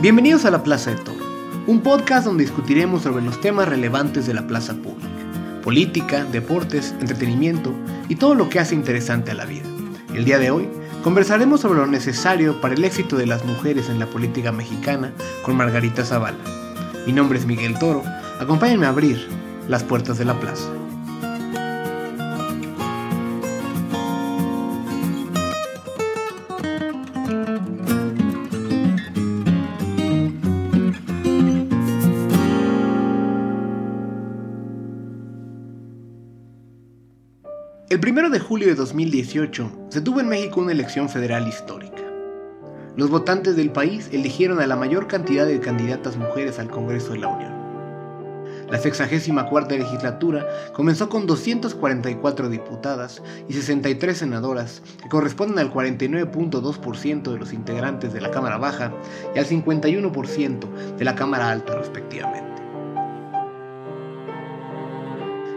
Bienvenidos a La Plaza de Toro, un podcast donde discutiremos sobre los temas relevantes de la plaza pública, política, deportes, entretenimiento y todo lo que hace interesante a la vida. El día de hoy conversaremos sobre lo necesario para el éxito de las mujeres en la política mexicana con Margarita Zavala. Mi nombre es Miguel Toro, acompáñenme a abrir las puertas de la plaza. 1 de julio de 2018 se tuvo en México una elección federal histórica. Los votantes del país eligieron a la mayor cantidad de candidatas mujeres al Congreso de la Unión. La 64 legislatura comenzó con 244 diputadas y 63 senadoras, que corresponden al 49.2% de los integrantes de la Cámara Baja y al 51% de la Cámara Alta respectivamente.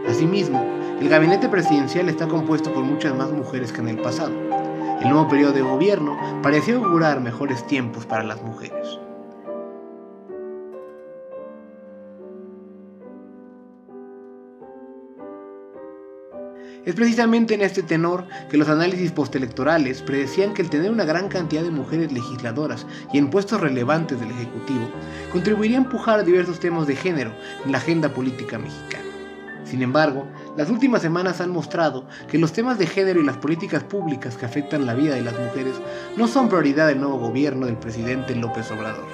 Asimismo, el gabinete presidencial está compuesto por muchas más mujeres que en el pasado. El nuevo periodo de gobierno pareció augurar mejores tiempos para las mujeres. Es precisamente en este tenor que los análisis postelectorales predecían que el tener una gran cantidad de mujeres legisladoras y en puestos relevantes del Ejecutivo contribuiría a empujar diversos temas de género en la agenda política mexicana. Sin embargo, las últimas semanas han mostrado que los temas de género y las políticas públicas que afectan la vida de las mujeres no son prioridad del nuevo gobierno del presidente López Obrador.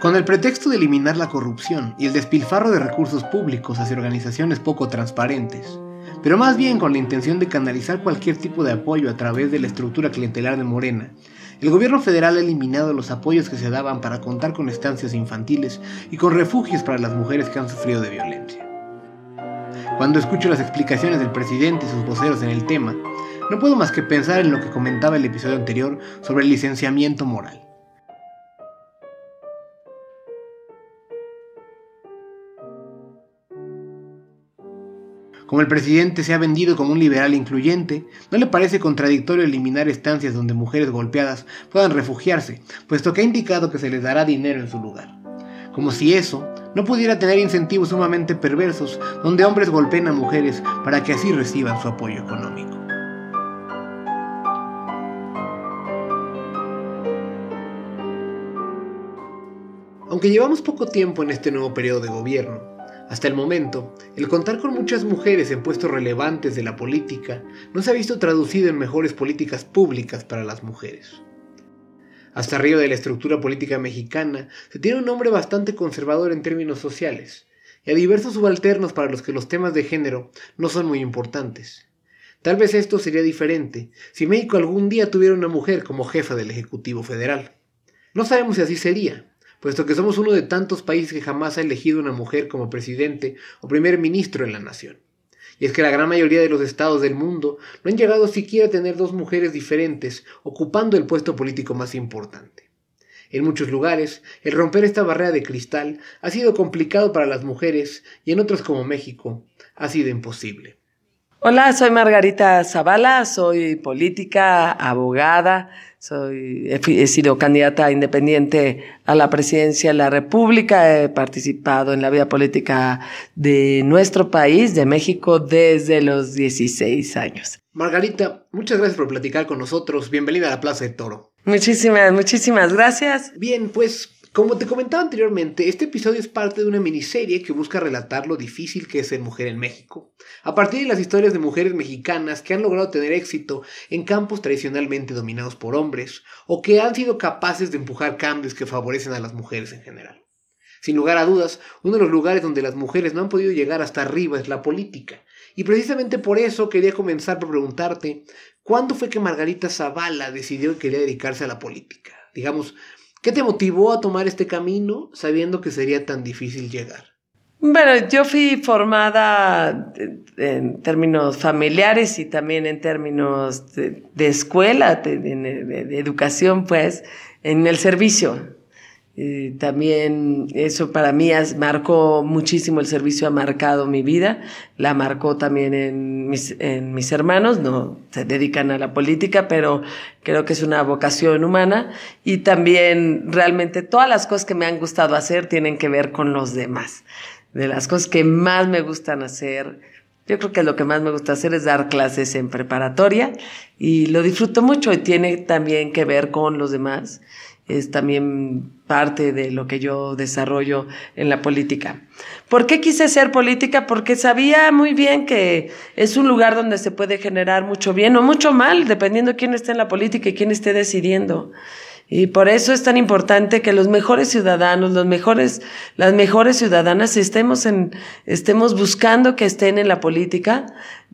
Con el pretexto de eliminar la corrupción y el despilfarro de recursos públicos hacia organizaciones poco transparentes, pero más bien con la intención de canalizar cualquier tipo de apoyo a través de la estructura clientelar de Morena. El gobierno federal ha eliminado los apoyos que se daban para contar con estancias infantiles y con refugios para las mujeres que han sufrido de violencia. Cuando escucho las explicaciones del presidente y sus voceros en el tema, no puedo más que pensar en lo que comentaba el episodio anterior sobre el licenciamiento moral. Como el presidente se ha vendido como un liberal incluyente, ¿no le parece contradictorio eliminar estancias donde mujeres golpeadas puedan refugiarse, puesto que ha indicado que se les dará dinero en su lugar? Como si eso no pudiera tener incentivos sumamente perversos donde hombres golpeen a mujeres para que así reciban su apoyo económico. Aunque llevamos poco tiempo en este nuevo periodo de gobierno, hasta el momento, el contar con muchas mujeres en puestos relevantes de la política no se ha visto traducido en mejores políticas públicas para las mujeres. Hasta arriba de la estructura política mexicana se tiene un nombre bastante conservador en términos sociales, y a diversos subalternos para los que los temas de género no son muy importantes. Tal vez esto sería diferente si México algún día tuviera una mujer como jefa del Ejecutivo Federal. No sabemos si así sería, puesto que somos uno de tantos países que jamás ha elegido una mujer como presidente o primer ministro en la nación. Y es que la gran mayoría de los estados del mundo no han llegado siquiera a tener dos mujeres diferentes ocupando el puesto político más importante. En muchos lugares, el romper esta barrera de cristal ha sido complicado para las mujeres y en otros como México ha sido imposible. Hola, soy Margarita Zavala, soy política, abogada, soy, he, sido candidata independiente a la presidencia de la República, he participado en la vida política de nuestro país, de México, desde los 16 años. Margarita, muchas gracias por platicar con nosotros. Bienvenida a la Plaza de Toro. Muchísimas, muchísimas gracias. Bien, pues como te comentaba anteriormente, este episodio es parte de una miniserie que busca relatar lo difícil que es ser mujer en México, a partir de las historias de mujeres mexicanas que han logrado tener éxito en campos tradicionalmente dominados por hombres, o que han sido capaces de empujar cambios que favorecen a las mujeres en general. Sin lugar a dudas, uno de los lugares donde las mujeres no han podido llegar hasta arriba es la política, y precisamente por eso quería comenzar por preguntarte, ¿cuándo fue que Margarita Zavala decidió que quería dedicarse a la política? Digamos, ¿Qué te motivó a tomar este camino sabiendo que sería tan difícil llegar? Bueno, yo fui formada en términos familiares y también en términos de, escuela, de, educación, pues, en el servicio. También eso para mí marcó muchísimo el servicio, ha marcado mi vida, la marcó también en mis, en mis hermanos, no se dedican a la política, pero creo que es una vocación humana y también realmente todas las cosas que me han gustado hacer tienen que ver con los demás. De las cosas que más me gustan hacer, yo creo que lo que más me gusta hacer es dar clases en preparatoria y lo disfruto mucho y tiene también que ver con los demás es también parte de lo que yo desarrollo en la política. ¿Por qué quise ser política? Porque sabía muy bien que es un lugar donde se puede generar mucho bien o mucho mal, dependiendo de quién esté en la política y quién esté decidiendo. Y por eso es tan importante que los mejores ciudadanos, los mejores, las mejores ciudadanas estemos en, estemos buscando que estén en la política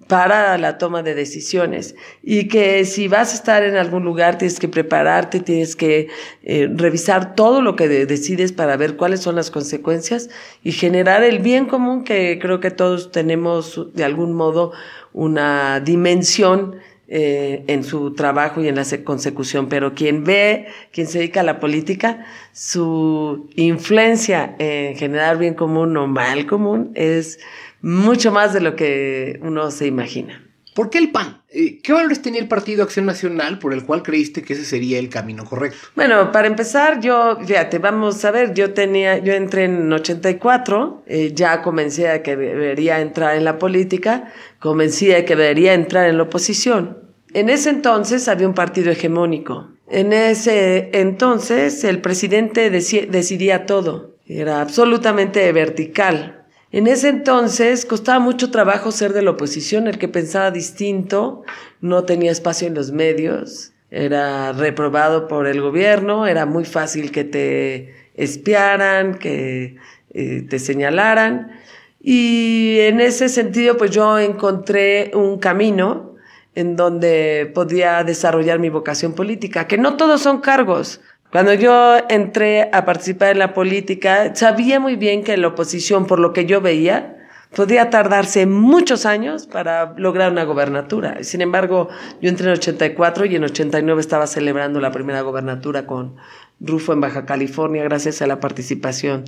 para la toma de decisiones. Y que si vas a estar en algún lugar, tienes que prepararte, tienes que eh, revisar todo lo que decides para ver cuáles son las consecuencias y generar el bien común que creo que todos tenemos de algún modo una dimensión eh, en su trabajo y en la consecución, pero quien ve, quien se dedica a la política, su influencia en generar bien común o mal común es mucho más de lo que uno se imagina. ¿Por qué el PAN? Eh, ¿Qué valores tenía el Partido Acción Nacional por el cual creíste que ese sería el camino correcto? Bueno, para empezar, yo, fíjate, vamos a ver, yo tenía, yo entré en 84, eh, ya comencé a que debería entrar en la política, comencé a que debería entrar en la oposición. En ese entonces había un partido hegemónico. En ese entonces el presidente decidía todo. Era absolutamente vertical. En ese entonces costaba mucho trabajo ser de la oposición, el que pensaba distinto no tenía espacio en los medios, era reprobado por el gobierno, era muy fácil que te espiaran, que eh, te señalaran. Y en ese sentido, pues yo encontré un camino en donde podía desarrollar mi vocación política, que no todos son cargos. Cuando yo entré a participar en la política, sabía muy bien que la oposición, por lo que yo veía, podía tardarse muchos años para lograr una gobernatura. Sin embargo, yo entré en 84 y en 89 estaba celebrando la primera gobernatura con Rufo en Baja California gracias a la participación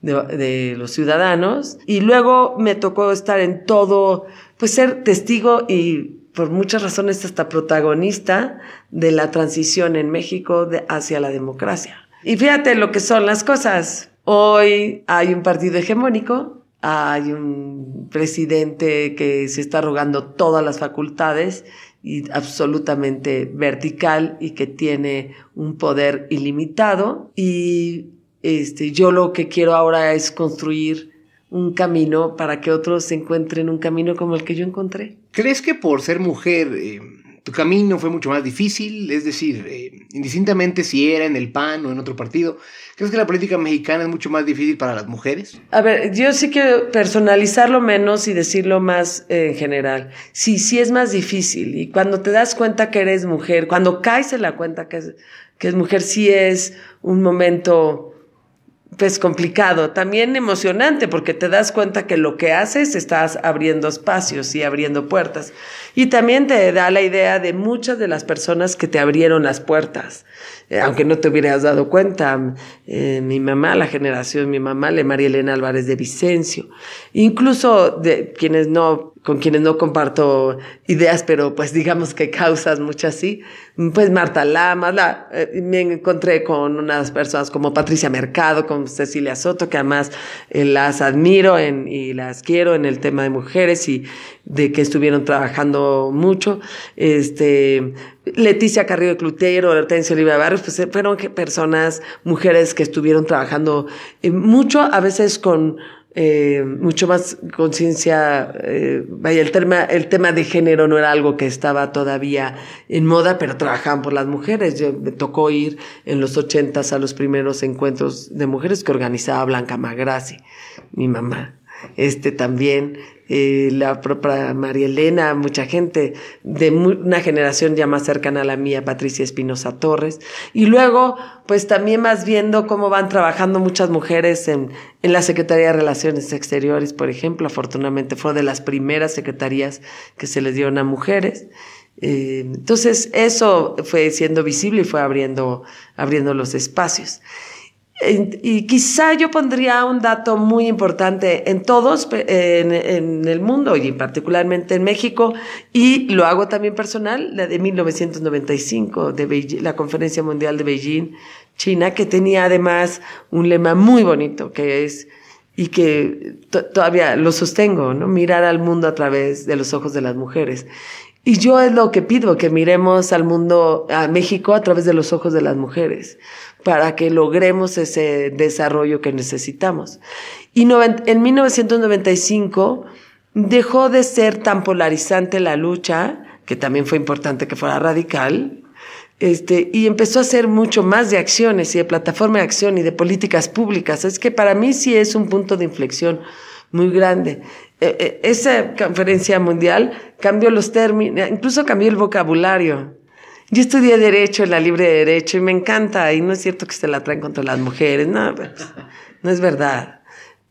de, de, los ciudadanos. Y luego me tocó estar en todo, pues ser testigo y por muchas razones hasta protagonista de la transición en México hacia la democracia. Y fíjate lo que son las cosas. Hoy hay un partido hegemónico, hay un presidente que se está rogando todas las facultades y absolutamente vertical y que tiene un poder ilimitado. Y este, yo lo que quiero ahora es construir un camino para que otros encuentren un camino como el que yo encontré. ¿Crees que por ser mujer eh, tu camino fue mucho más difícil? Es decir, eh, indistintamente si era en el PAN o en otro partido, ¿crees que la política mexicana es mucho más difícil para las mujeres? A ver, yo sí quiero personalizarlo menos y decirlo más eh, en general. Sí, sí es más difícil. Y cuando te das cuenta que eres mujer, cuando caes en la cuenta que es, que es mujer, sí es un momento pues complicado, también emocionante, porque te das cuenta que lo que haces estás abriendo espacios y abriendo puertas. Y también te da la idea de muchas de las personas que te abrieron las puertas, eh, aunque no te hubieras dado cuenta. Eh, mi mamá, la generación, mi mamá, le María Elena Álvarez de Vicencio, incluso de quienes no con quienes no comparto ideas, pero pues digamos que causas muchas sí. Pues Marta Lamas, la, eh, me encontré con unas personas como Patricia Mercado, con Cecilia Soto, que además eh, las admiro en, y las quiero en el tema de mujeres y de que estuvieron trabajando mucho. Este, Leticia Carrillo de Clutero, Hortensia Oliva Barrios, pues eh, fueron personas, mujeres que estuvieron trabajando mucho, a veces con eh, mucho más conciencia, eh, vaya, el tema, el tema de género no era algo que estaba todavía en moda, pero trabajaban por las mujeres. Yo, me tocó ir en los ochentas a los primeros encuentros de mujeres que organizaba Blanca Magrassi, mi mamá. Este también, eh, la propia María Elena, mucha gente de una generación ya más cercana a la mía, Patricia Espinosa Torres. Y luego, pues también vas viendo cómo van trabajando muchas mujeres en, en la Secretaría de Relaciones Exteriores, por ejemplo. Afortunadamente fue de las primeras secretarías que se les dieron a mujeres. Eh, entonces, eso fue siendo visible y fue abriendo, abriendo los espacios. Y quizá yo pondría un dato muy importante en todos, en, el mundo y particularmente en México, y lo hago también personal, la de 1995, de la Conferencia Mundial de Beijing, China, que tenía además un lema muy bonito, que es, y que todavía lo sostengo, ¿no? Mirar al mundo a través de los ojos de las mujeres. Y yo es lo que pido, que miremos al mundo, a México a través de los ojos de las mujeres, para que logremos ese desarrollo que necesitamos. Y en 1995 dejó de ser tan polarizante la lucha, que también fue importante que fuera radical, este, y empezó a hacer mucho más de acciones y de plataforma de acción y de políticas públicas. Es que para mí sí es un punto de inflexión muy grande. Eh, eh, esa conferencia mundial cambió los términos, incluso cambió el vocabulario. Yo estudié Derecho la Libre de Derecho y me encanta, y no es cierto que se la traen contra las mujeres, no, pues, no es verdad.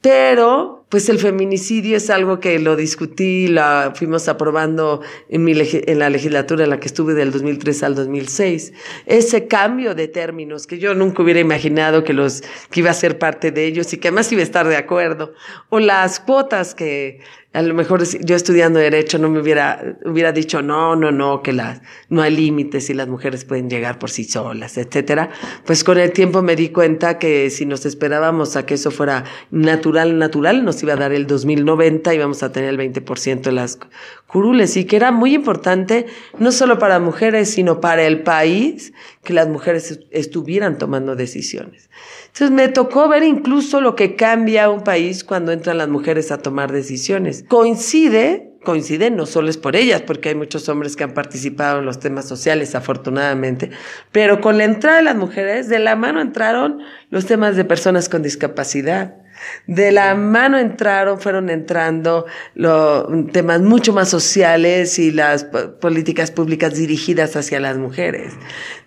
Pero, pues el feminicidio es algo que lo discutí, la fuimos aprobando en, mi en la legislatura en la que estuve del 2003 al 2006. Ese cambio de términos que yo nunca hubiera imaginado que los, que iba a ser parte de ellos y que además iba a estar de acuerdo. O las cuotas que a lo mejor yo estudiando derecho no me hubiera, hubiera dicho no, no, no, que las, no hay límites y las mujeres pueden llegar por sí solas, etcétera. Pues con el tiempo me di cuenta que si nos esperábamos a que eso fuera natural, natural, nos iba a dar el 2090 y vamos a tener el 20% de las curules y que era muy importante no solo para mujeres, sino para el país que las mujeres estuvieran tomando decisiones. Entonces me tocó ver incluso lo que cambia un país cuando entran las mujeres a tomar decisiones. Coincide, coincide, no solo es por ellas, porque hay muchos hombres que han participado en los temas sociales, afortunadamente, pero con la entrada de las mujeres, de la mano entraron los temas de personas con discapacidad de la mano entraron, fueron entrando los temas mucho más sociales y las políticas públicas dirigidas hacia las mujeres.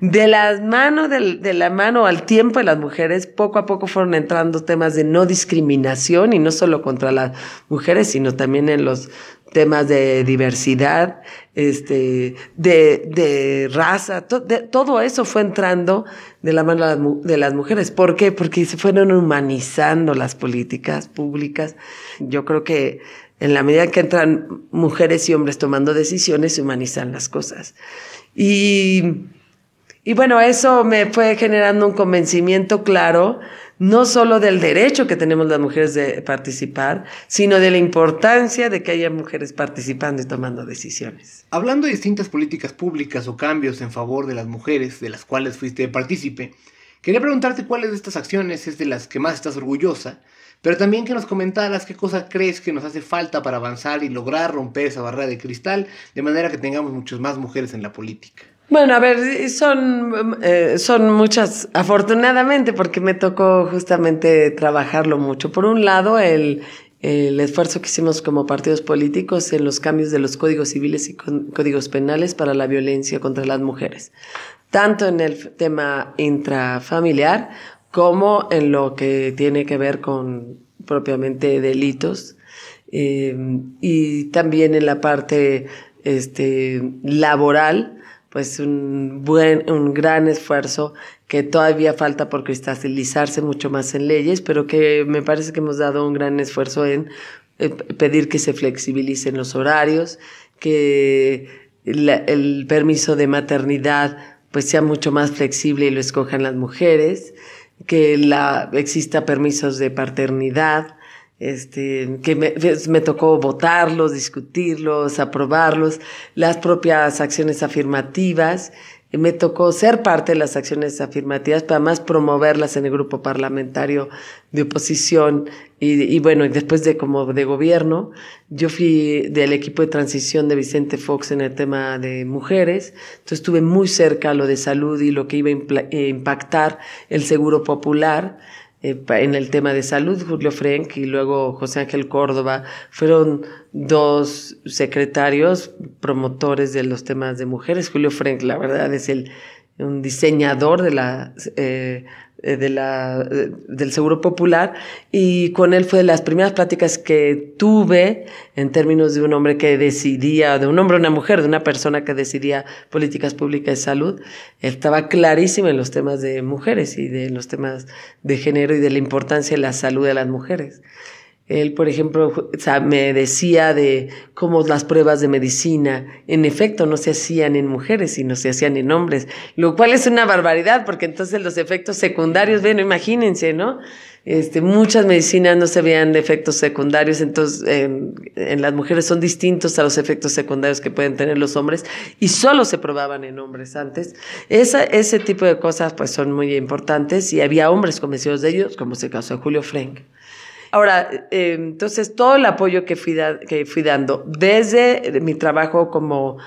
De las manos, de, la mano al tiempo de las mujeres, poco a poco fueron entrando temas de no discriminación y no solo contra las mujeres, sino también en los temas de diversidad, este, de, de raza, todo eso fue entrando de la mano de las mujeres. ¿Por qué? Porque se fueron humanizando las políticas públicas. Yo creo que en la medida que entran mujeres y hombres tomando decisiones, se humanizan las cosas. Y, y bueno, eso me fue generando un convencimiento claro no solo del derecho que tenemos las mujeres de participar, sino de la importancia de que haya mujeres participando y tomando decisiones. Hablando de distintas políticas públicas o cambios en favor de las mujeres de las cuales fuiste partícipe, quería preguntarte cuáles de estas acciones es de las que más estás orgullosa, pero también que nos comentaras qué cosa crees que nos hace falta para avanzar y lograr romper esa barrera de cristal de manera que tengamos muchas más mujeres en la política. Bueno, a ver, son, eh, son muchas, afortunadamente, porque me tocó justamente trabajarlo mucho. Por un lado, el, el esfuerzo que hicimos como partidos políticos en los cambios de los códigos civiles y códigos penales para la violencia contra las mujeres, tanto en el tema intrafamiliar como en lo que tiene que ver con propiamente delitos eh, y también en la parte este, laboral pues un buen, un gran esfuerzo que todavía falta por cristalizarse mucho más en leyes, pero que me parece que hemos dado un gran esfuerzo en eh, pedir que se flexibilicen los horarios, que el permiso de maternidad pues sea mucho más flexible y lo escojan las mujeres, que la, exista permisos de paternidad, este, que me, me, tocó votarlos, discutirlos, aprobarlos, las propias acciones afirmativas. Me tocó ser parte de las acciones afirmativas, pero además promoverlas en el grupo parlamentario de oposición y, y bueno, después de como de gobierno, yo fui del equipo de transición de Vicente Fox en el tema de mujeres, entonces estuve muy cerca a lo de salud y lo que iba a eh, impactar el seguro popular. Eh, en el tema de salud, Julio Frenk y luego José Ángel Córdoba, fueron dos secretarios promotores de los temas de mujeres. Julio Frenk, la verdad, es el un diseñador de la eh, de la, del Seguro Popular y con él fue de las primeras pláticas que tuve en términos de un hombre que decidía, de un hombre una mujer, de una persona que decidía políticas públicas de salud. Estaba clarísimo en los temas de mujeres y de los temas de género y de la importancia de la salud de las mujeres. Él, por ejemplo, me decía de cómo las pruebas de medicina, en efecto, no se hacían en mujeres, sino se hacían en hombres, lo cual es una barbaridad, porque entonces los efectos secundarios, bueno, imagínense, ¿no? Este, muchas medicinas no se veían efectos secundarios, entonces en, las mujeres son distintos a los efectos secundarios que pueden tener los hombres y solo se probaban en hombres antes. Esa, ese tipo de cosas pues son muy importantes y había hombres convencidos de ellos, como se de Julio Frank. Ahora, eh, entonces todo el apoyo que fui, que fui dando, desde mi trabajo como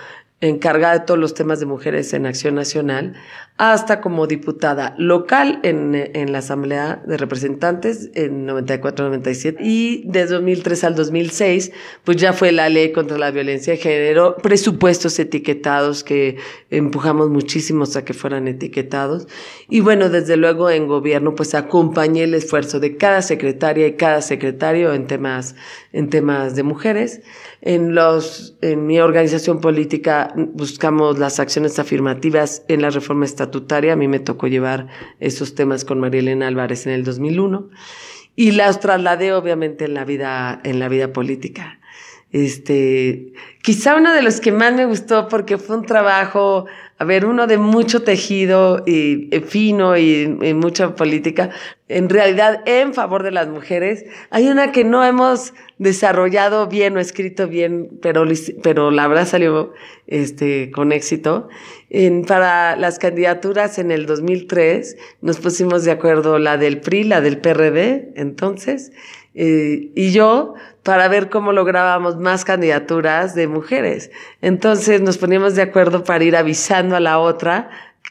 encargada de todos los temas de mujeres en Acción Nacional, hasta como diputada local en, en la Asamblea de Representantes en 94-97 y de 2003 al 2006 pues ya fue la ley contra la violencia de género, presupuestos etiquetados que empujamos muchísimos a que fueran etiquetados y bueno, desde luego en gobierno pues acompañé el esfuerzo de cada secretaria y cada secretario en temas, en temas de mujeres. En, los, en mi organización política buscamos las acciones afirmativas en la reforma estatal a mí me tocó llevar esos temas con María Elena Álvarez en el 2001 y las trasladé obviamente en la vida, en la vida política. Este, quizá uno de los que más me gustó porque fue un trabajo, a ver, uno de mucho tejido y, fino y, y, mucha política, en realidad en favor de las mujeres. Hay una que no hemos desarrollado bien o escrito bien, pero, pero la verdad salió este, con éxito. En, para las candidaturas en el 2003 nos pusimos de acuerdo la del PRI, la del PRD, entonces, eh, y yo para ver cómo lográbamos más candidaturas de mujeres. Entonces nos poníamos de acuerdo para ir avisando a la otra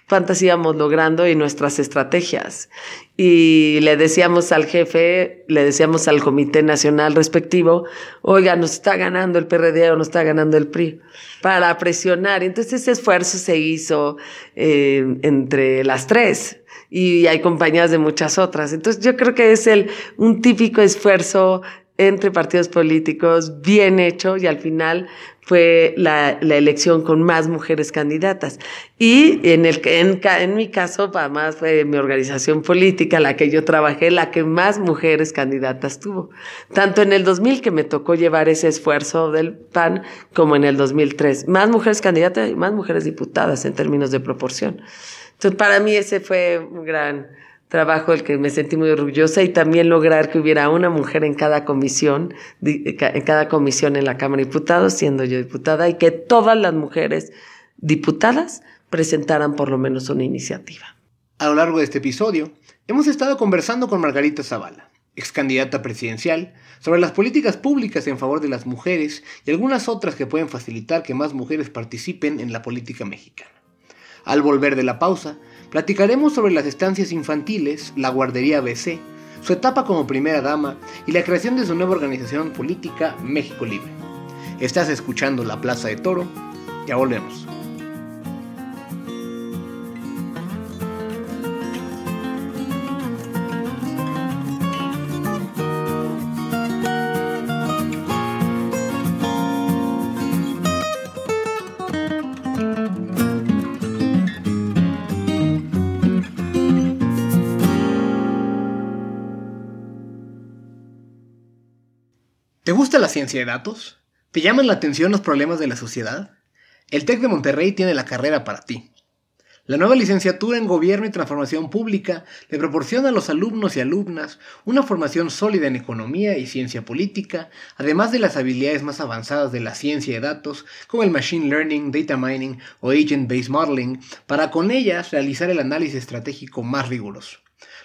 cuántas íbamos logrando y nuestras estrategias. Y le decíamos al jefe, le decíamos al comité nacional respectivo, oiga, nos está ganando el PRD o nos está ganando el PRI, para presionar. Entonces ese esfuerzo se hizo eh, entre las tres y hay compañías de muchas otras. Entonces yo creo que es el, un típico esfuerzo entre partidos políticos bien hecho y al final fue la, elección con más mujeres candidatas. Y en, el, en, en mi caso, además fue mi organización política, la que yo trabajé, la que más mujeres candidatas tuvo. Tanto en el 2000 que me tocó llevar ese esfuerzo del PAN, como en el 2003. Más mujeres candidatas y más mujeres diputadas en términos de proporción. Entonces, para mí ese fue un gran trabajo del que me sentí muy orgullosa y también lograr que hubiera una mujer en cada comisión, en cada comisión en la Cámara de Diputados, siendo yo diputada, y que todas las mujeres diputadas presentaran por lo menos una iniciativa. A lo largo de este episodio, hemos estado conversando con Margarita Zavala, ex candidata presidencial, sobre las políticas públicas en favor de las mujeres y algunas otras que pueden facilitar que más mujeres participen en la política mexicana. Al volver de la pausa, Platicaremos sobre las estancias infantiles, la guardería BC, su etapa como primera dama y la creación de su nueva organización política México Libre. Estás escuchando La Plaza de Toro, ya volvemos. Ciencia de datos? ¿Te llaman la atención los problemas de la sociedad? El TEC de Monterrey tiene la carrera para ti. La nueva licenciatura en Gobierno y Transformación Pública le proporciona a los alumnos y alumnas una formación sólida en economía y ciencia política, además de las habilidades más avanzadas de la ciencia de datos, como el Machine Learning, Data Mining o Agent-Based Modeling, para con ellas realizar el análisis estratégico más riguroso.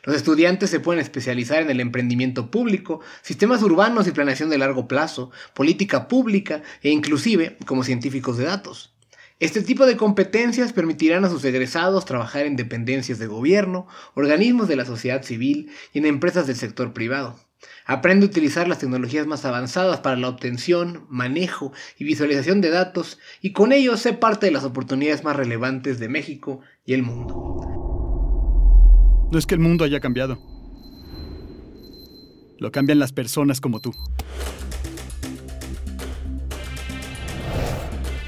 Los estudiantes se pueden especializar en el emprendimiento público, sistemas urbanos y planeación de largo plazo, política pública e inclusive como científicos de datos. Este tipo de competencias permitirán a sus egresados trabajar en dependencias de gobierno, organismos de la sociedad civil y en empresas del sector privado. Aprende a utilizar las tecnologías más avanzadas para la obtención, manejo y visualización de datos y con ello sé parte de las oportunidades más relevantes de México y el mundo. No es que el mundo haya cambiado. Lo cambian las personas como tú.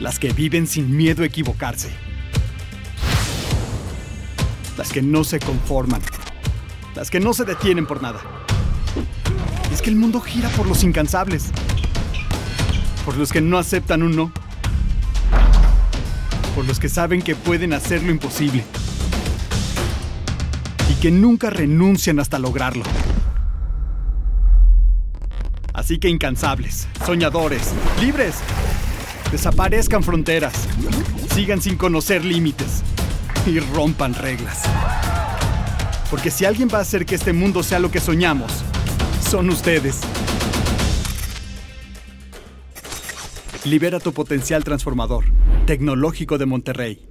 Las que viven sin miedo a equivocarse. Las que no se conforman. Las que no se detienen por nada. Es que el mundo gira por los incansables. Por los que no aceptan un no. Por los que saben que pueden hacer lo imposible. Que nunca renuncian hasta lograrlo. Así que incansables, soñadores, libres. Desaparezcan fronteras. Sigan sin conocer límites. Y rompan reglas. Porque si alguien va a hacer que este mundo sea lo que soñamos, son ustedes. Libera tu potencial transformador. Tecnológico de Monterrey.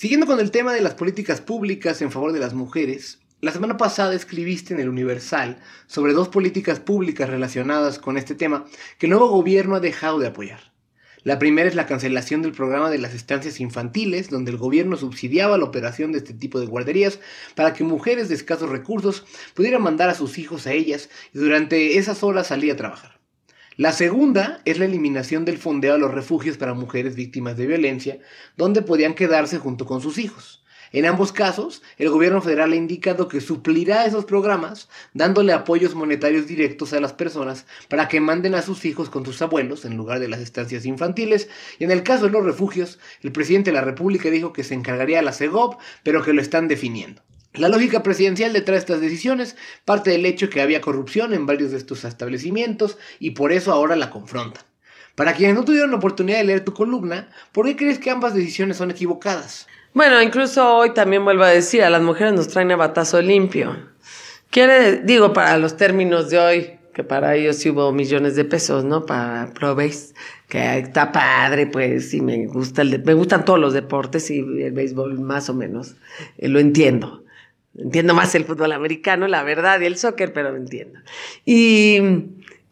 Siguiendo con el tema de las políticas públicas en favor de las mujeres, la semana pasada escribiste en el Universal sobre dos políticas públicas relacionadas con este tema que el nuevo gobierno ha dejado de apoyar. La primera es la cancelación del programa de las estancias infantiles, donde el gobierno subsidiaba la operación de este tipo de guarderías para que mujeres de escasos recursos pudieran mandar a sus hijos a ellas y durante esas horas salir a trabajar. La segunda es la eliminación del fondeo a los refugios para mujeres víctimas de violencia, donde podían quedarse junto con sus hijos. En ambos casos, el gobierno federal ha indicado que suplirá esos programas dándole apoyos monetarios directos a las personas para que manden a sus hijos con sus abuelos en lugar de las estancias infantiles. Y en el caso de los refugios, el presidente de la República dijo que se encargaría a la CEGOP, pero que lo están definiendo. La lógica presidencial detrás de estas decisiones parte del hecho que había corrupción en varios de estos establecimientos y por eso ahora la confrontan. Para quienes no tuvieron la oportunidad de leer tu columna, ¿por qué crees que ambas decisiones son equivocadas? Bueno, incluso hoy también vuelvo a decir, a las mujeres nos traen a batazo limpio. Quiere, digo, para los términos de hoy, que para ellos sí hubo millones de pesos, ¿no? Para ProBase, que está padre, pues, y me gusta el me gustan todos los deportes y el béisbol más o menos, eh, lo entiendo. Entiendo más el fútbol americano, la verdad, y el soccer, pero lo entiendo. Y,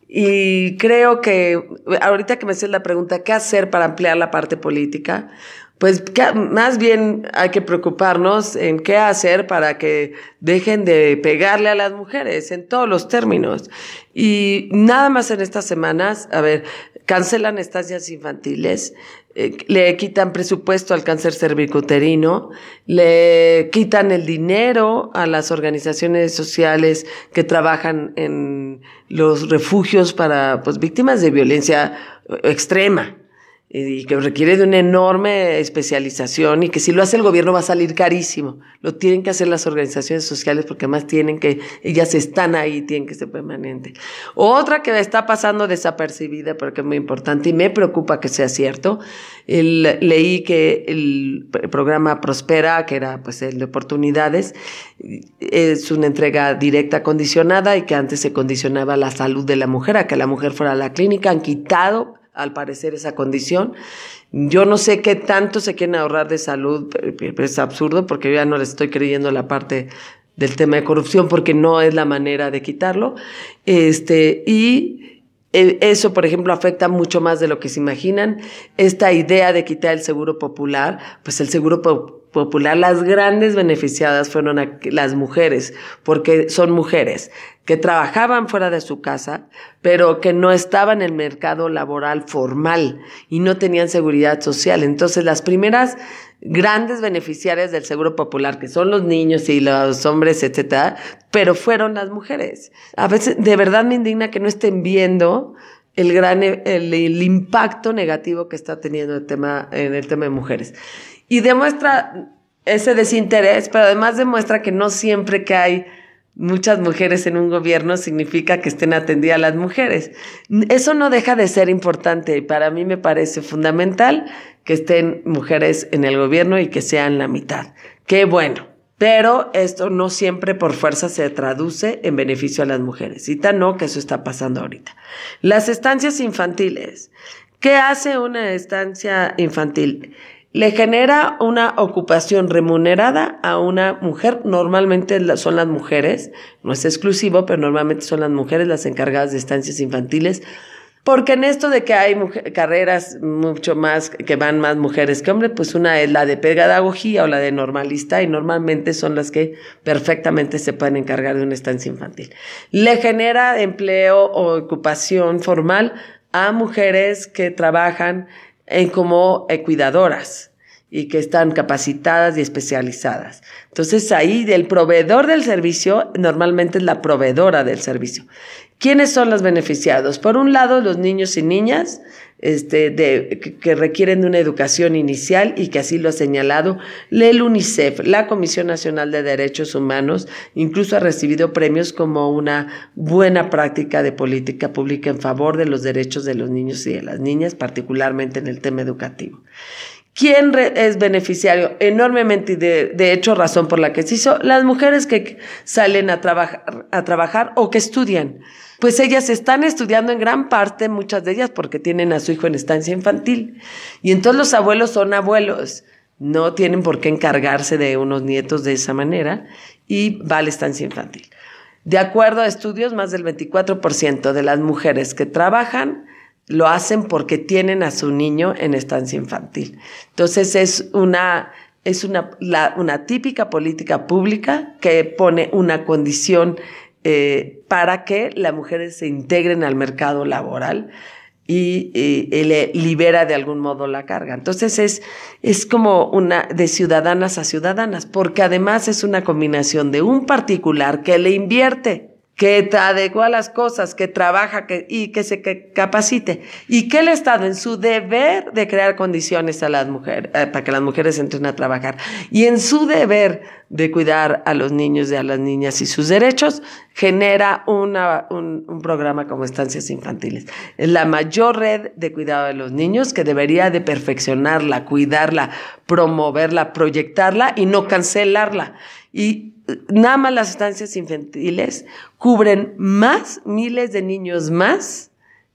y creo que, ahorita que me haces la pregunta, ¿qué hacer para ampliar la parte política? Pues más bien hay que preocuparnos en qué hacer para que dejen de pegarle a las mujeres en todos los términos. Y nada más en estas semanas, a ver, cancelan estancias infantiles, eh, le quitan presupuesto al cáncer cervicuterino, le quitan el dinero a las organizaciones sociales que trabajan en los refugios para pues, víctimas de violencia extrema y que requiere de una enorme especialización y que si lo hace el gobierno va a salir carísimo. Lo tienen que hacer las organizaciones sociales porque además tienen que, ellas están ahí, tienen que ser permanentes. Otra que está pasando desapercibida porque es muy importante y me preocupa que sea cierto, leí que el programa Prospera, que era pues el de oportunidades, es una entrega directa condicionada y que antes se condicionaba la salud de la mujer, a que la mujer fuera a la clínica, han quitado al parecer, esa condición. Yo no sé qué tanto se quieren ahorrar de salud, pero es absurdo porque yo ya no les estoy creyendo la parte del tema de corrupción porque no es la manera de quitarlo. Este, y eso, por ejemplo, afecta mucho más de lo que se imaginan. Esta idea de quitar el seguro popular, pues el seguro popular, las grandes beneficiadas fueron las mujeres, porque son mujeres que trabajaban fuera de su casa, pero que no estaban en el mercado laboral formal y no tenían seguridad social. Entonces, las primeras grandes beneficiarias del Seguro Popular, que son los niños y los hombres, etcétera, pero fueron las mujeres. A veces, de verdad me indigna que no estén viendo el gran, el, el impacto negativo que está teniendo el tema, en el tema de mujeres. Y demuestra ese desinterés, pero además demuestra que no siempre que hay muchas mujeres en un gobierno significa que estén atendidas las mujeres. Eso no deja de ser importante y para mí me parece fundamental que estén mujeres en el gobierno y que sean la mitad. Qué bueno. Pero esto no siempre por fuerza se traduce en beneficio a las mujeres. Y tan no que eso está pasando ahorita. Las estancias infantiles. ¿Qué hace una estancia infantil? Le genera una ocupación remunerada a una mujer, normalmente son las mujeres, no es exclusivo, pero normalmente son las mujeres las encargadas de estancias infantiles, Porque en esto de que hay carreras mucho más, que van más mujeres que hombres, pues una es la de pedagogía o la de normalista y normalmente son las que perfectamente se pueden encargar de una estancia infantil. Le genera empleo o ocupación formal a mujeres que trabajan en como eh, cuidadoras y que están capacitadas y especializadas. Entonces ahí del proveedor del servicio normalmente es la proveedora del servicio. ¿Quiénes son los beneficiados? Por un lado, los niños y niñas este, de, que, requieren de una educación inicial y que así lo ha señalado el UNICEF, la Comisión Nacional de Derechos Humanos, incluso ha recibido premios como una buena práctica de política pública en favor de los derechos de los niños y de las niñas, particularmente en el tema educativo. ¿Quién es beneficiario? Enormemente, y de, de, hecho, razón por la que se hizo, las mujeres que salen a trabajar, a trabajar o que estudian pues ellas están estudiando en gran parte, muchas de ellas, porque tienen a su hijo en estancia infantil. Y entonces los abuelos son abuelos, no tienen por qué encargarse de unos nietos de esa manera y va a la estancia infantil. De acuerdo a estudios, más del 24% de las mujeres que trabajan lo hacen porque tienen a su niño en estancia infantil. Entonces es una, es una, una típica política pública que pone una condición eh, para que las mujeres se integren al mercado laboral y, le libera de algún modo la carga. Entonces es, es como una de ciudadanas a ciudadanas, porque además es una combinación de un particular que le invierte que adecua las cosas, que trabaja que, y que se capacite. Y que el Estado, en su deber de crear condiciones a las mujeres, eh, para que las mujeres entren a trabajar, y en su deber de cuidar a los niños y a las niñas y sus derechos, genera una, un, un programa como estancias infantiles. Es la mayor red de cuidado de los niños que debería de perfeccionarla, cuidarla, promoverla, proyectarla y no cancelarla. Y nada más las estancias infantiles cubren más, miles de niños más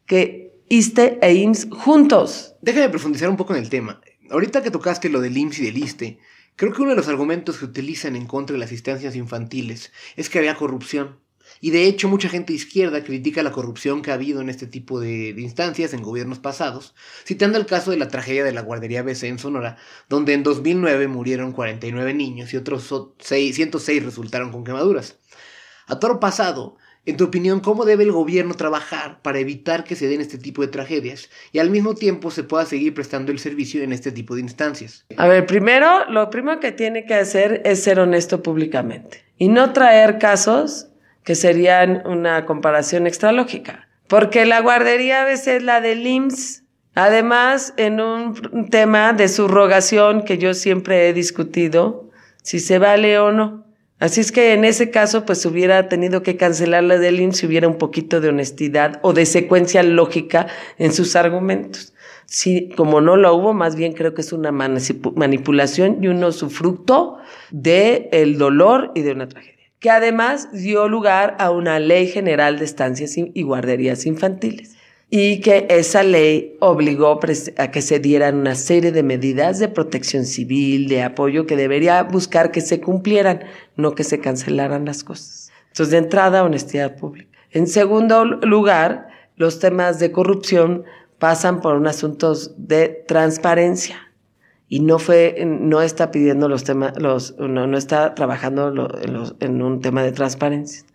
que ISTE e IMSS juntos. Déjame profundizar un poco en el tema. Ahorita que tocaste lo del IMSS y del ISTE, creo que uno de los argumentos que utilizan en contra de las estancias infantiles es que había corrupción. Y de hecho mucha gente izquierda critica la corrupción que ha habido en este tipo de, instancias en gobiernos pasados, citando el caso de la tragedia de la guardería BC en Sonora, donde en 2009 murieron 49 niños y otros 106 resultaron con quemaduras. A toro pasado, en tu opinión, ¿cómo debe el gobierno trabajar para evitar que se den este tipo de tragedias y al mismo tiempo se pueda seguir prestando el servicio en este tipo de instancias? A ver, primero, lo primero que tiene que hacer es ser honesto públicamente y no traer casos que serían una comparación extralógica. Porque la guardería a veces es la del IMSS. Además, en un tema de subrogación que yo siempre he discutido, si se vale o no. Así es que en ese caso, pues hubiera tenido que cancelar la del IMSS si hubiera un poquito de honestidad o de secuencia lógica en sus argumentos. Sí, como no lo hubo, más bien creo que es una manipulación y uno su fruto de el dolor y de una tragedia que además dio lugar a una ley general de estancias y guarderías infantiles y que esa ley obligó a que se dieran una serie de medidas de protección civil, de apoyo que debería buscar que se cumplieran, no que se cancelaran las cosas. Entonces, de entrada, honestidad pública. En segundo lugar, los temas de corrupción pasan por un asunto de transparencia y no fue, no está pidiendo los temas, los, no, no está trabajando en un tema de transparencia.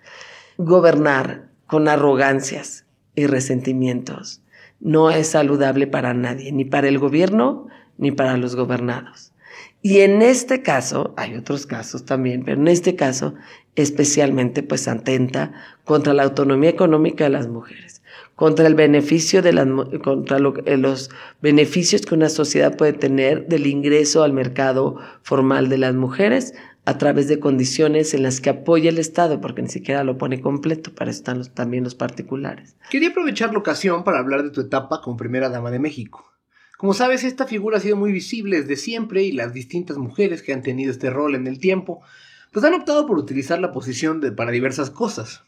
Gobernar con arrogancias y resentimientos no es saludable para nadie, ni para el gobierno ni para los gobernados. Y en este caso, hay otros casos también, pero en este caso especialmente pues atenta contra la autonomía económica de las mujeres contra el beneficio de las, contra eh, los beneficios que una sociedad puede tener del ingreso al mercado formal de las mujeres a través de condiciones en las que apoya el Estado, porque ni siquiera lo pone completo, para eso están también los particulares. Quería aprovechar la ocasión para hablar de tu etapa como primera dama de México. Como sabes, esta figura ha sido muy visible desde siempre y las distintas mujeres que han tenido este rol en el tiempo, pues han optado por utilizar la posición de, para diversas cosas.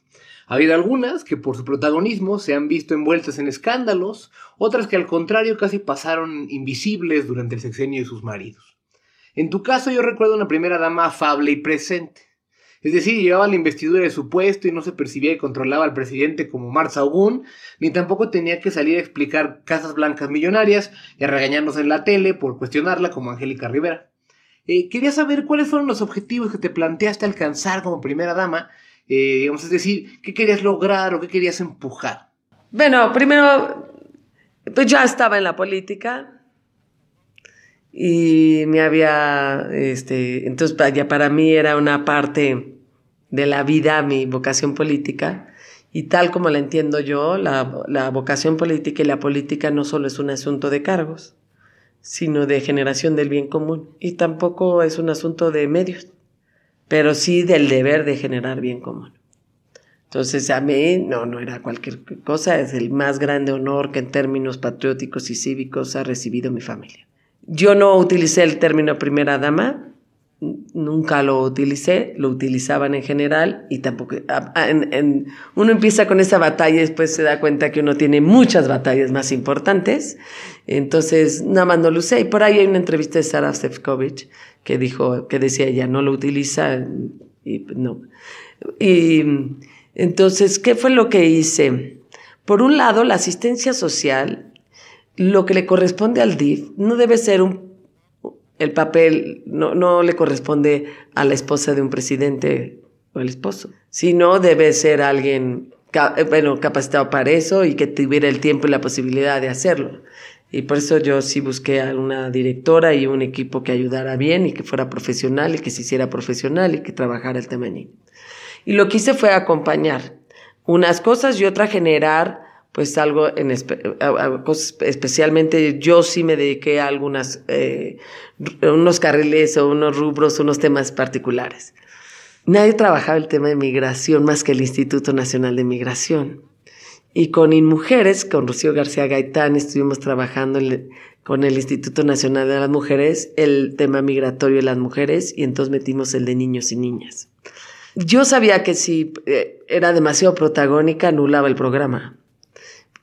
Ha habido algunas que por su protagonismo se han visto envueltas en escándalos, otras que al contrario casi pasaron invisibles durante el sexenio de sus maridos. En tu caso yo recuerdo una primera dama afable y presente. Es decir, llevaba la investidura de su puesto y no se percibía que controlaba al presidente como Mar Saugún, ni tampoco tenía que salir a explicar casas blancas millonarias y a regañarnos en la tele por cuestionarla como Angélica Rivera. Eh, quería saber cuáles fueron los objetivos que te planteaste alcanzar como primera dama, eh, digamos, es decir, qué querías lograr o qué querías empujar. Bueno, primero, pues ya estaba en la política, y me había, este, entonces ya para mí era una parte de la vida mi vocación política. Y tal como la entiendo yo, la, la vocación política y la política no solo es un asunto de cargos, sino de generación del bien común. Y tampoco es un asunto de medios, pero sí del deber de generar bien común. Entonces a mí no, no era cualquier cosa, es el más grande honor que en términos patrióticos y cívicos ha recibido mi familia. Yo no utilicé el término primera dama, nunca lo utilicé, lo utilizaban en general y tampoco... uno empieza con esa batalla y después se da cuenta que uno tiene muchas batallas más importantes, entonces nada más no lo usé. Y por ahí hay una entrevista de Sara Sefcovic que dijo, que decía ella, no lo utiliza y no. Y entonces, ¿qué fue lo que hice? Por un lado, la asistencia social lo que le corresponde al DIF no debe ser un, el papel, no, no le corresponde a la esposa de un presidente o el esposo, sino debe ser alguien eh, bueno, capacitado para eso y que tuviera el tiempo y la posibilidad de hacerlo. Y por eso yo sí busqué a una directora y un equipo que ayudara bien y que fuera profesional y que se hiciera profesional y que trabajara el tema Y lo que hice fue acompañar unas cosas y otra generar pues algo en especialmente yo sí me dediqué a algunas eh, unos carriles o unos rubros, unos temas particulares. Nadie trabajaba el tema de migración más que el Instituto Nacional de Migración. Y con InMujeres, con Rocío García Gaitán, estuvimos trabajando con el Instituto Nacional de las Mujeres el tema migratorio de las mujeres y entonces metimos el de niños y niñas. Yo sabía que si eh, era demasiado protagónica, anulaba el programa.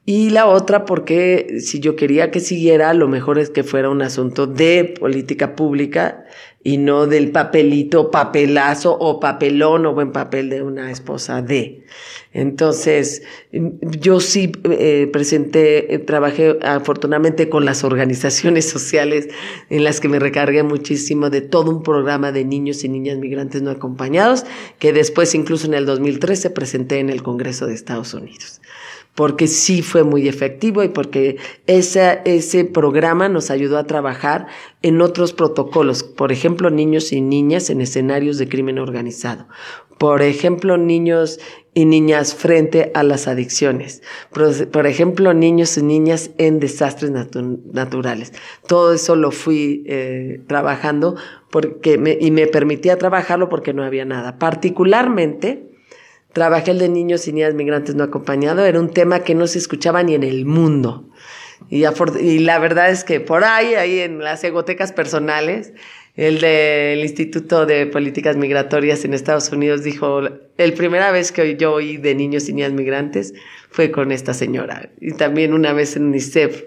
Y la otra, porque si yo quería que siguiera, lo mejor es que fuera un asunto de política pública y no del papelito, papelazo o papelón o buen papel de una esposa de. Entonces, yo sí eh, presenté, eh, trabajé afortunadamente con las organizaciones sociales en las que me recargué muchísimo de todo un programa de niños y niñas migrantes no acompañados, que después incluso en el 2013 presenté en el Congreso de Estados Unidos porque sí fue muy efectivo y porque ese, ese programa nos ayudó a trabajar en otros protocolos, por ejemplo, niños y niñas en escenarios de crimen organizado, por ejemplo, niños y niñas frente a las adicciones, por, ejemplo, niños y niñas en desastres naturales. Todo eso lo fui eh, trabajando porque me, y me permitía trabajarlo porque no había nada. Particularmente, Trabajé el de niños y niñas migrantes no acompañados, era un tema que no se escuchaba ni en el mundo. Y, y la verdad es que por ahí, ahí en las egotecas personales, el del Instituto de Políticas Migratorias en Estados Unidos dijo, el primera vez que yo oí de niños y niñas migrantes fue con esta señora. Y también una vez en UNICEF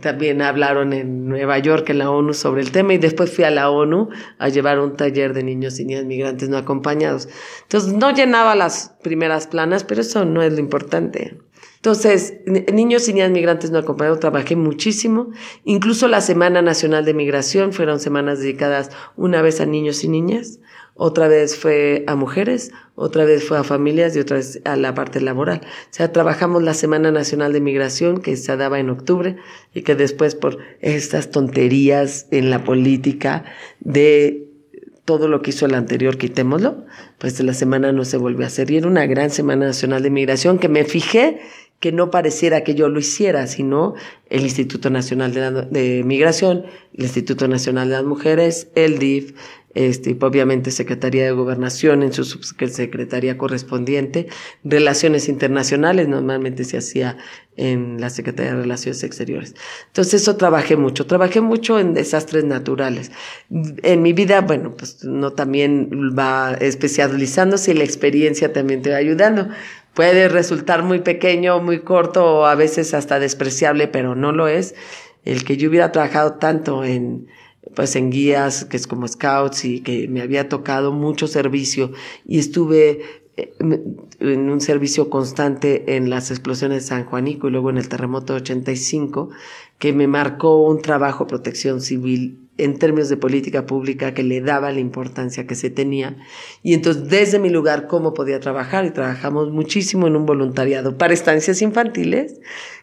también hablaron en Nueva York, en la ONU, sobre el tema y después fui a la ONU a llevar un taller de niños y niñas migrantes no acompañados. Entonces no llenaba las primeras planas, pero eso no es lo importante. Entonces, niños y niñas migrantes no acompañados trabajé muchísimo. Incluso la Semana Nacional de Migración fueron semanas dedicadas una vez a niños y niñas otra vez fue a mujeres, otra vez fue a familias y otra vez a la parte laboral. O sea, trabajamos la Semana Nacional de Migración que se daba en octubre y que después por estas tonterías en la política de todo lo que hizo el anterior, quitémoslo, pues la semana no se volvió a hacer. Y era una gran Semana Nacional de Migración que me fijé que no pareciera que yo lo hiciera, sino el Instituto Nacional de, de Migración, el Instituto Nacional de las Mujeres, el DIF, este, obviamente Secretaría de Gobernación en su subsecretaría correspondiente, Relaciones Internacionales, normalmente se hacía en la Secretaría de Relaciones Exteriores. Entonces eso trabajé mucho, trabajé mucho en desastres naturales. En mi vida, bueno, pues no también va especializándose y la experiencia también te va ayudando. Puede resultar muy pequeño, muy corto o a veces hasta despreciable, pero no lo es. El que yo hubiera trabajado tanto en pues en guías, que es como scouts y que me había tocado mucho servicio y estuve eh, en un servicio constante en las explosiones de San Juanico y luego en el terremoto de 85, que me marcó un trabajo de protección civil en términos de política pública que le daba la importancia que se tenía. Y entonces desde mi lugar, ¿cómo podía trabajar? Y trabajamos muchísimo en un voluntariado para estancias infantiles,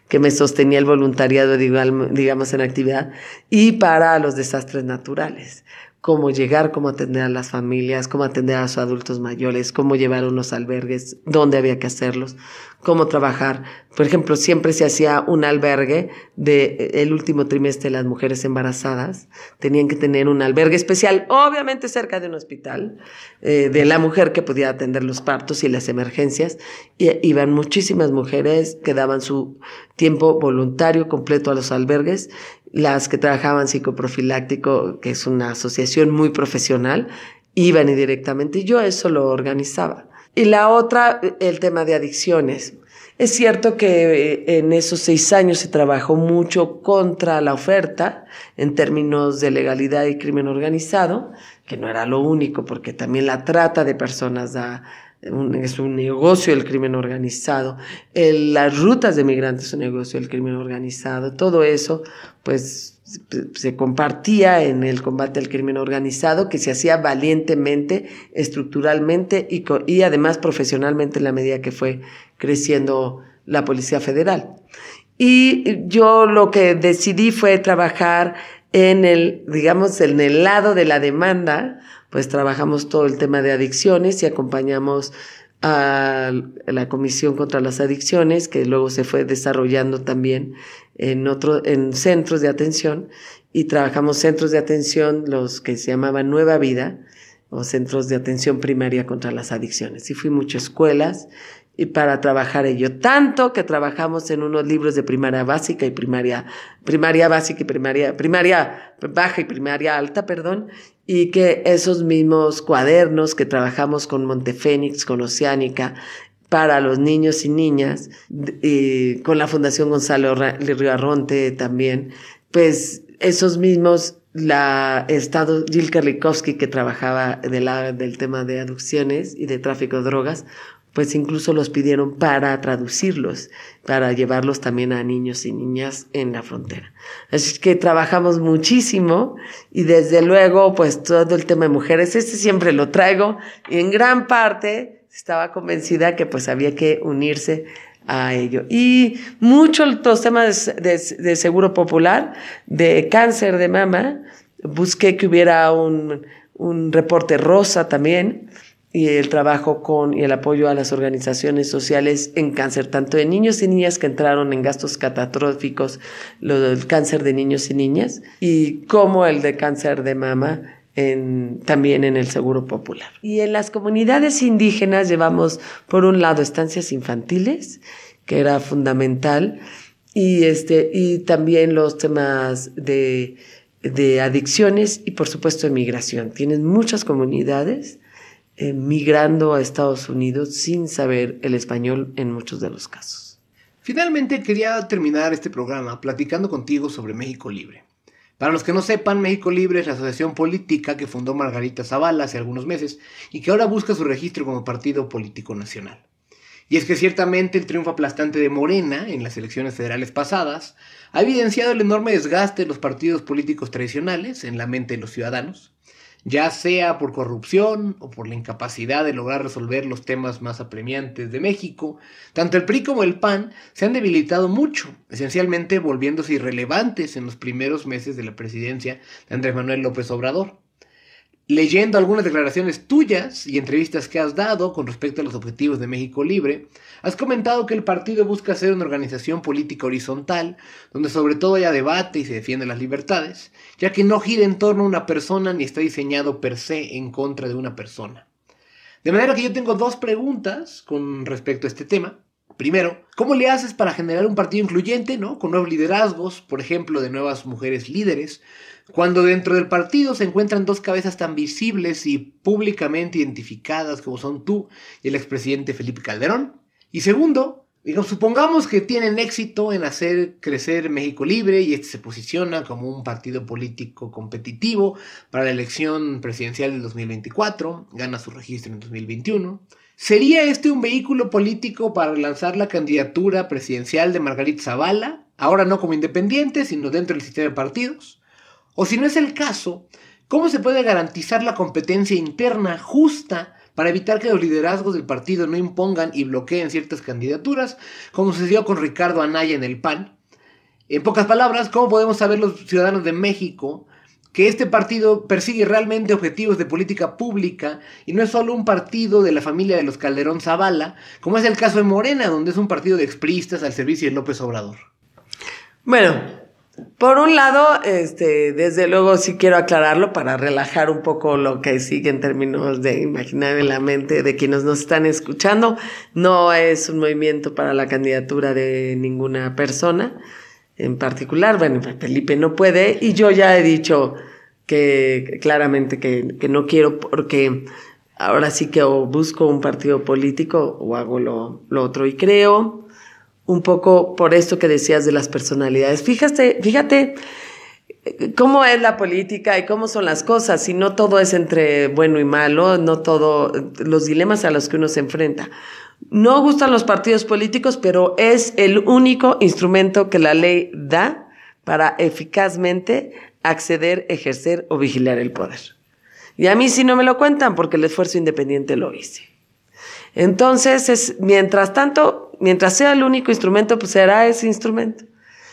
que me sostenía el voluntariado, digamos, en actividad, y para los desastres naturales cómo llegar, cómo atender a las familias, cómo atender a los adultos mayores, cómo llevar unos albergues, dónde había que hacerlos, cómo trabajar. Por ejemplo, siempre se hacía un albergue de eh, el último trimestre de las mujeres embarazadas. Tenían que tener un albergue especial, obviamente cerca de un hospital, eh, de la mujer que podía atender los partos y las emergencias. Y iban muchísimas mujeres que daban su tiempo voluntario completo a los albergues las que trabajaban psicoprofiláctico, que es una asociación muy profesional, iban y directamente yo eso lo organizaba. Y la otra, el tema de adicciones. Es cierto que eh, en esos seis años se trabajó mucho contra la oferta en términos de legalidad y crimen organizado, que no era lo único, porque también la trata de personas es un negocio el crimen organizado, las rutas de migrantes es un negocio del crimen organizado, todo eso pues se compartía en el combate al crimen organizado que se hacía valientemente, estructuralmente y, y además profesionalmente en la medida que fue creciendo la Policía Federal. Y yo lo que decidí fue trabajar en el, digamos, en el lado de la demanda, pues trabajamos todo el tema de adicciones y acompañamos a la Comisión contra las Adicciones, que luego se fue desarrollando también en, otro, en centros de atención, y trabajamos centros de atención, los que se llamaban Nueva Vida, o centros de atención primaria contra las adicciones. Y fui muchas escuelas y para trabajar ello. Tanto que trabajamos en unos libros de primaria básica y primaria, primaria básica y primaria, primaria baja y primaria alta, perdón, y que esos mismos cuadernos que trabajamos con Montefénix, con Oceánica, para los niños y niñas, y con la Fundación Gonzalo Rigarronte también, pues esos mismos la Estado Jill Karlikowski, que trabajaba de la, del tema de adopciones y de tráfico de drogas, pues incluso los pidieron para traducirlos, para llevarlos también a niños y niñas en la frontera. Así que trabajamos muchísimo y desde luego, pues todo el tema de mujeres, este siempre lo traigo y en gran parte estaba convencida que pues había que unirse a ello. Y muchos los temas de, de seguro popular, de cáncer de mama, busqué que hubiera un, un reporte rosa también, y el trabajo con y el apoyo a las organizaciones sociales en cáncer, tanto de niños y niñas que entraron en gastos catastróficos, lo del cáncer de niños y niñas, y como el de cáncer de mama en, también en el Seguro Popular. Y en las comunidades indígenas llevamos, por un lado, estancias infantiles, que era fundamental, y, este, y también los temas de, de adicciones y, por supuesto, de migración. Tienen muchas comunidades eh, migrando a Estados Unidos sin saber el español en muchos de los casos. Finalmente quería terminar este programa platicando contigo sobre México Libre. Para los que no sepan, México Libre es la asociación política que fundó Margarita Zavala hace algunos meses y que ahora busca su registro como partido político nacional. Y es que ciertamente el triunfo aplastante de Morena en las elecciones federales pasadas ha evidenciado el enorme desgaste de los partidos políticos tradicionales en la mente de los ciudadanos, ya sea por corrupción o por la incapacidad de lograr resolver los temas más apremiantes de México, tanto el PRI como el PAN se han debilitado mucho, esencialmente volviéndose irrelevantes en los primeros meses de la presidencia de Andrés Manuel López Obrador leyendo algunas declaraciones tuyas y entrevistas que has dado con respecto a los objetivos de México Libre, has comentado que el partido busca ser una organización política horizontal, donde sobre todo haya debate y se defienden las libertades, ya que no gira en torno a una persona ni está diseñado per se en contra de una persona. De manera que yo tengo dos preguntas con respecto a este tema. Primero, ¿cómo le haces para generar un partido incluyente, ¿no? con nuevos liderazgos, por ejemplo, de nuevas mujeres líderes, cuando dentro del partido se encuentran dos cabezas tan visibles y públicamente identificadas como son tú y el expresidente Felipe Calderón. Y segundo, Digamos, supongamos que tienen éxito en hacer crecer México Libre y este se posiciona como un partido político competitivo para la elección presidencial del 2024, gana su registro en 2021. ¿Sería este un vehículo político para lanzar la candidatura presidencial de Margarita Zavala, ahora no como independiente, sino dentro del sistema de partidos? O si no es el caso, ¿cómo se puede garantizar la competencia interna justa para evitar que los liderazgos del partido no impongan y bloqueen ciertas candidaturas, como sucedió con Ricardo Anaya en el PAN. En pocas palabras, ¿cómo podemos saber los ciudadanos de México que este partido persigue realmente objetivos de política pública y no es solo un partido de la familia de los Calderón Zavala, como es el caso de Morena, donde es un partido de expristas al servicio de López Obrador? Bueno, por un lado, este, desde luego sí quiero aclararlo para relajar un poco lo que sigue en términos de imaginar en la mente de quienes nos están escuchando. No es un movimiento para la candidatura de ninguna persona en particular. Bueno, Felipe no puede y yo ya he dicho que claramente que, que no quiero porque ahora sí que o busco un partido político o hago lo, lo otro y creo un poco por esto que decías de las personalidades. Fíjate, fíjate cómo es la política y cómo son las cosas, y no todo es entre bueno y malo, no todo, los dilemas a los que uno se enfrenta. No gustan los partidos políticos, pero es el único instrumento que la ley da para eficazmente acceder, ejercer o vigilar el poder. Y a mí sí no me lo cuentan porque el esfuerzo independiente lo hice. Entonces, es, mientras tanto, mientras sea el único instrumento, pues será ese instrumento.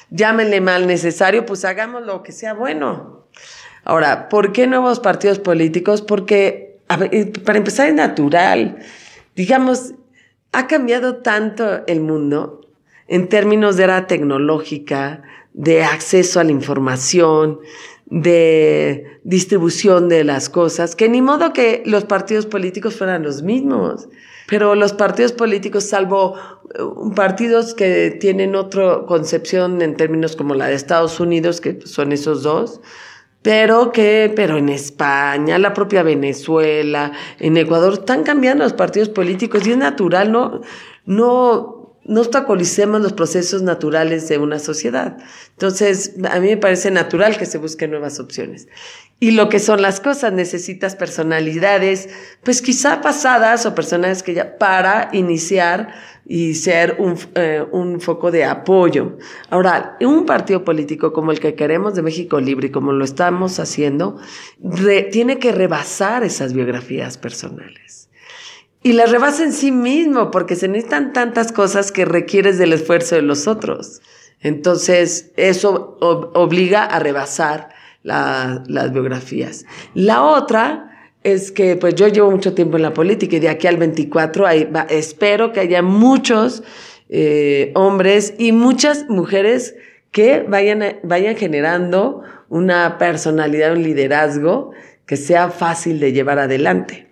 Llámenle mal necesario, pues hagamos lo que sea bueno. Ahora, ¿por qué nuevos partidos políticos? Porque, para empezar, es natural. Digamos, ha cambiado tanto el mundo en términos de era tecnológica, de acceso a la información, de distribución de las cosas, que ni modo que los partidos políticos fueran los mismos. Pero los partidos políticos, salvo eh, partidos que tienen otra concepción en términos como la de Estados Unidos, que son esos dos, pero que, pero en España, la propia Venezuela, en Ecuador, están cambiando los partidos políticos y es natural, no, no, no obstaculicemos los procesos naturales de una sociedad. Entonces, a mí me parece natural que se busquen nuevas opciones y lo que son las cosas. Necesitas personalidades, pues quizá pasadas o personas que ya para iniciar y ser un, eh, un foco de apoyo. Ahora, un partido político como el que queremos de México Libre, como lo estamos haciendo, tiene que rebasar esas biografías personales. Y las rebasa en sí mismo, porque se necesitan tantas cosas que requieres del esfuerzo de los otros. Entonces, eso obliga a rebasar las biografías. La otra es que pues yo llevo mucho tiempo en la política y de aquí al 24 ahí espero que haya muchos eh, hombres y muchas mujeres que vayan, vayan generando una personalidad, un liderazgo que sea fácil de llevar adelante.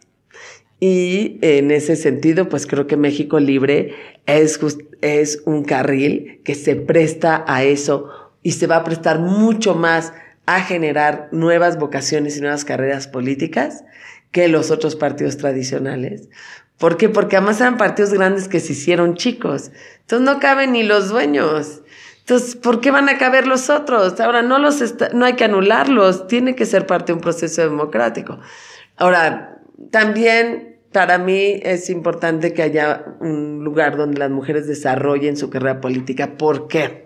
Y en ese sentido, pues creo que México Libre es, es un carril que se presta a eso y se va a prestar mucho más a generar nuevas vocaciones y nuevas carreras políticas que los otros partidos tradicionales. ¿Por qué? Porque además eran partidos grandes que se hicieron chicos. Entonces no caben ni los dueños. Entonces, ¿por qué van a caber los otros? Ahora, no, los no hay que anularlos, tiene que ser parte de un proceso democrático. Ahora, también para mí es importante que haya un lugar donde las mujeres desarrollen su carrera política. ¿Por qué?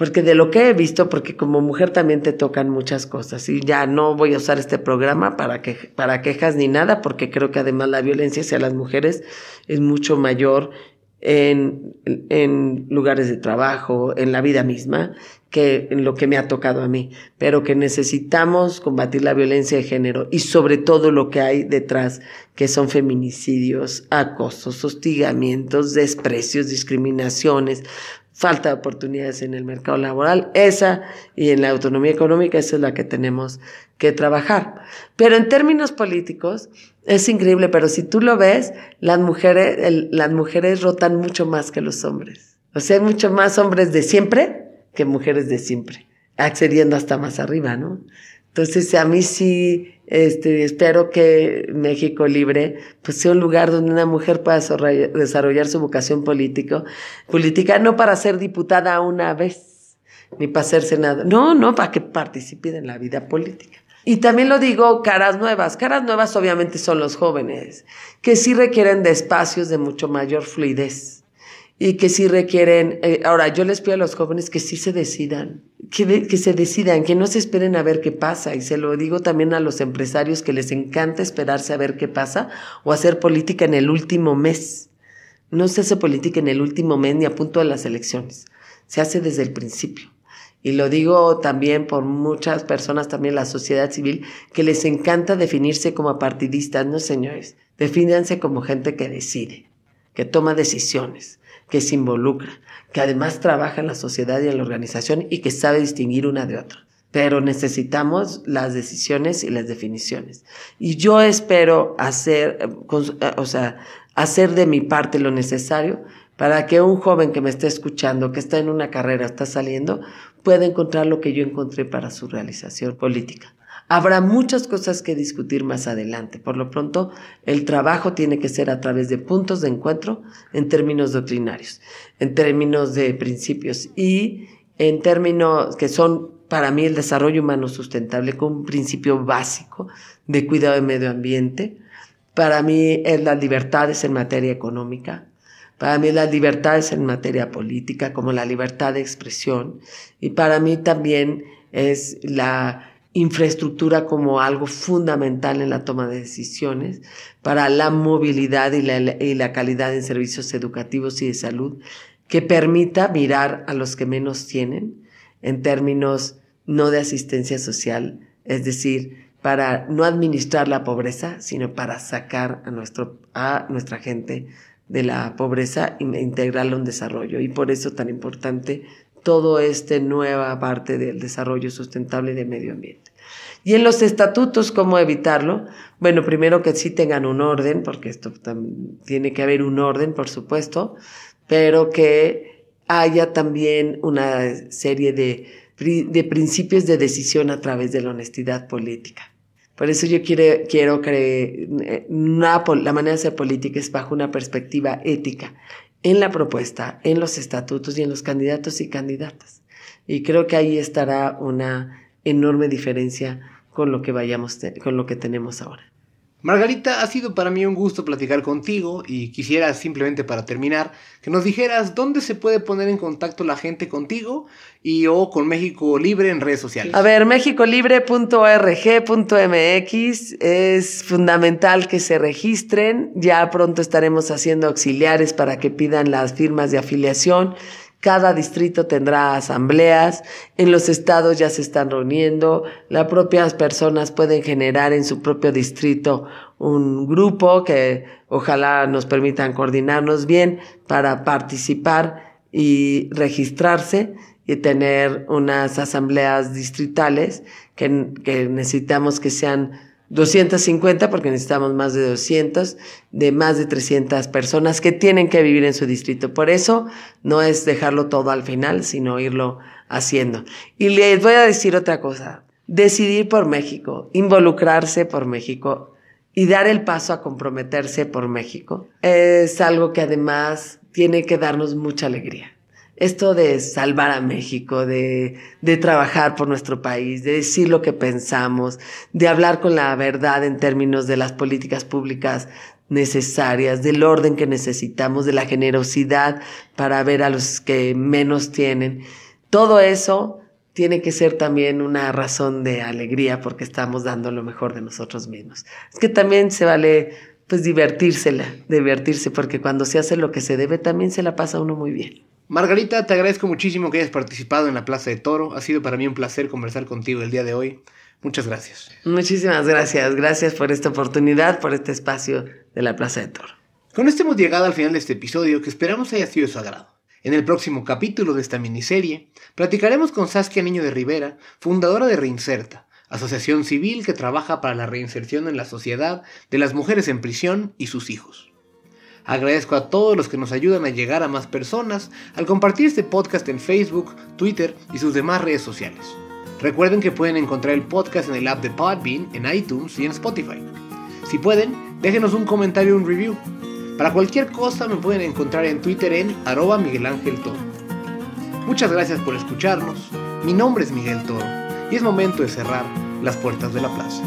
porque de lo que he visto, porque como mujer también te tocan muchas cosas y ya no voy a usar este programa para, que, para quejas ni nada, porque creo que además la violencia hacia las mujeres es mucho mayor en, en lugares de trabajo, en la vida misma, que en lo que me ha tocado a mí, pero que necesitamos combatir la violencia de género y sobre todo lo que hay detrás, que son feminicidios, acosos, hostigamientos, desprecios, discriminaciones, falta de oportunidades en el mercado laboral, esa y en la autonomía económica, esa es la que tenemos que trabajar. Pero en términos políticos, es increíble, pero si tú lo ves, las mujeres, las mujeres rotan mucho más que los hombres. O sea, hay mucho más hombres de siempre que mujeres de siempre, accediendo hasta más arriba, ¿no? Entonces, a mí sí, este, espero que México Libre pues, sea un lugar donde una mujer pueda desarrollar su vocación político, política, no para ser diputada una vez, ni para ser senador, no, no, para que participe en la vida política. Y también lo digo, caras nuevas. Caras nuevas obviamente son los jóvenes, que sí requieren de espacios de mucho mayor fluidez y que sí requieren, eh, ahora yo les pido a los jóvenes que sí se decidan, que, que se decidan, que no se esperen a ver qué pasa. Y se lo digo también a los empresarios que les encanta esperarse a ver qué pasa o hacer política en el último mes. No se hace política en el último mes ni a punto de las elecciones. Se hace desde el principio y lo digo también por muchas personas, también la sociedad civil, que les encanta definirse como partidistas. No, señores, defínanse como gente que decide, que toma decisiones, que se involucra, que además trabaja en la sociedad y en la organización y que sabe distinguir una de otra. Pero necesitamos las decisiones y las definiciones. Y yo espero hacer, eh, eh, o sea, hacer de mi parte lo necesario para que un joven que me esté escuchando, que está en una carrera, está saliendo, pueda encontrar lo que yo encontré para su realización política. Habrá muchas cosas que discutir más adelante. Por lo pronto, el trabajo tiene que ser a través de puntos de encuentro en términos doctrinarios, en términos de principios y en términos que son para mí el desarrollo humano sustentable como un principio básico de cuidado del medio ambiente. Para mí es las libertades en materia económica, para mí las libertades en materia política, como la libertad de expresión, y para mí también es la infraestructura como algo fundamental en la toma de decisiones para la movilidad y la, calidad en servicios educativos y de salud que permita mirar a los que menos tienen en términos no de asistencia social, es decir, para no administrar la pobreza, sino para sacar a, nuestro, a nuestra gente de la pobreza e integrarla a un desarrollo. Y por eso tan importante todo este nueva parte del desarrollo sustentable de medio ambiente. Y en los estatutos, ¿cómo evitarlo? Bueno, primero que sí tengan un orden, porque esto tiene que haber un orden, por supuesto, pero que haya también una serie de, de principios de decisión a través de la honestidad política. Por eso yo quiero, quiero que la manera de hacer política es bajo una perspectiva ética en la propuesta, en los estatutos y en los candidatos y candidatas. Y creo que ahí estará una enorme diferencia con lo que vayamos, con lo que tenemos ahora. Margarita, ha sido para mí un gusto platicar contigo y quisiera simplemente para terminar que nos dijeras dónde se puede poner en contacto la gente contigo y o con México Libre en redes sociales. A ver, mexicolibre.org.mx es fundamental que se registren. Ya pronto estaremos haciendo auxiliares para que pidan las firmas de afiliación cada distrito tendrá asambleas, en los estados ya se están reuniendo, las propias personas pueden generar en su propio distrito un grupo que ojalá nos permitan coordinarnos bien para participar y registrarse y tener unas asambleas distritales que, que necesitamos que sean 250 porque necesitamos más de 200, de más de 300 personas que tienen que vivir en su distrito. Por eso no es dejarlo todo al final, sino irlo haciendo. Y les voy a decir otra cosa. Decidir por México, involucrarse por México y dar el paso a comprometerse por México es algo que además tiene que darnos mucha alegría esto de salvar a México, de, de, trabajar por nuestro país, de decir lo que pensamos, de hablar con la verdad en términos de las políticas públicas necesarias, del orden que necesitamos, de la generosidad para ver a los que menos tienen. Todo eso tiene que ser también una razón de alegría porque estamos dando lo mejor de nosotros mismos. Es que también se vale pues divertírsela, divertirse, porque cuando se hace lo que se debe también se la pasa uno muy bien. Margarita, te agradezco muchísimo que hayas participado en la Plaza de Toro. Ha sido para mí un placer conversar contigo el día de hoy. Muchas gracias. Muchísimas gracias. Gracias por esta oportunidad, por este espacio de la Plaza de Toro. Con esto hemos llegado al final de este episodio que esperamos haya sido de su agrado. En el próximo capítulo de esta miniserie, platicaremos con Saskia Niño de Rivera, fundadora de Reinserta, asociación civil que trabaja para la reinserción en la sociedad de las mujeres en prisión y sus hijos. Agradezco a todos los que nos ayudan a llegar a más personas al compartir este podcast en Facebook, Twitter y sus demás redes sociales. Recuerden que pueden encontrar el podcast en el app de Podbean, en iTunes y en Spotify. Si pueden, déjenos un comentario o un review. Para cualquier cosa me pueden encontrar en Twitter en arroba Miguel Ángel Toro. Muchas gracias por escucharnos. Mi nombre es Miguel Toro y es momento de cerrar las puertas de la plaza.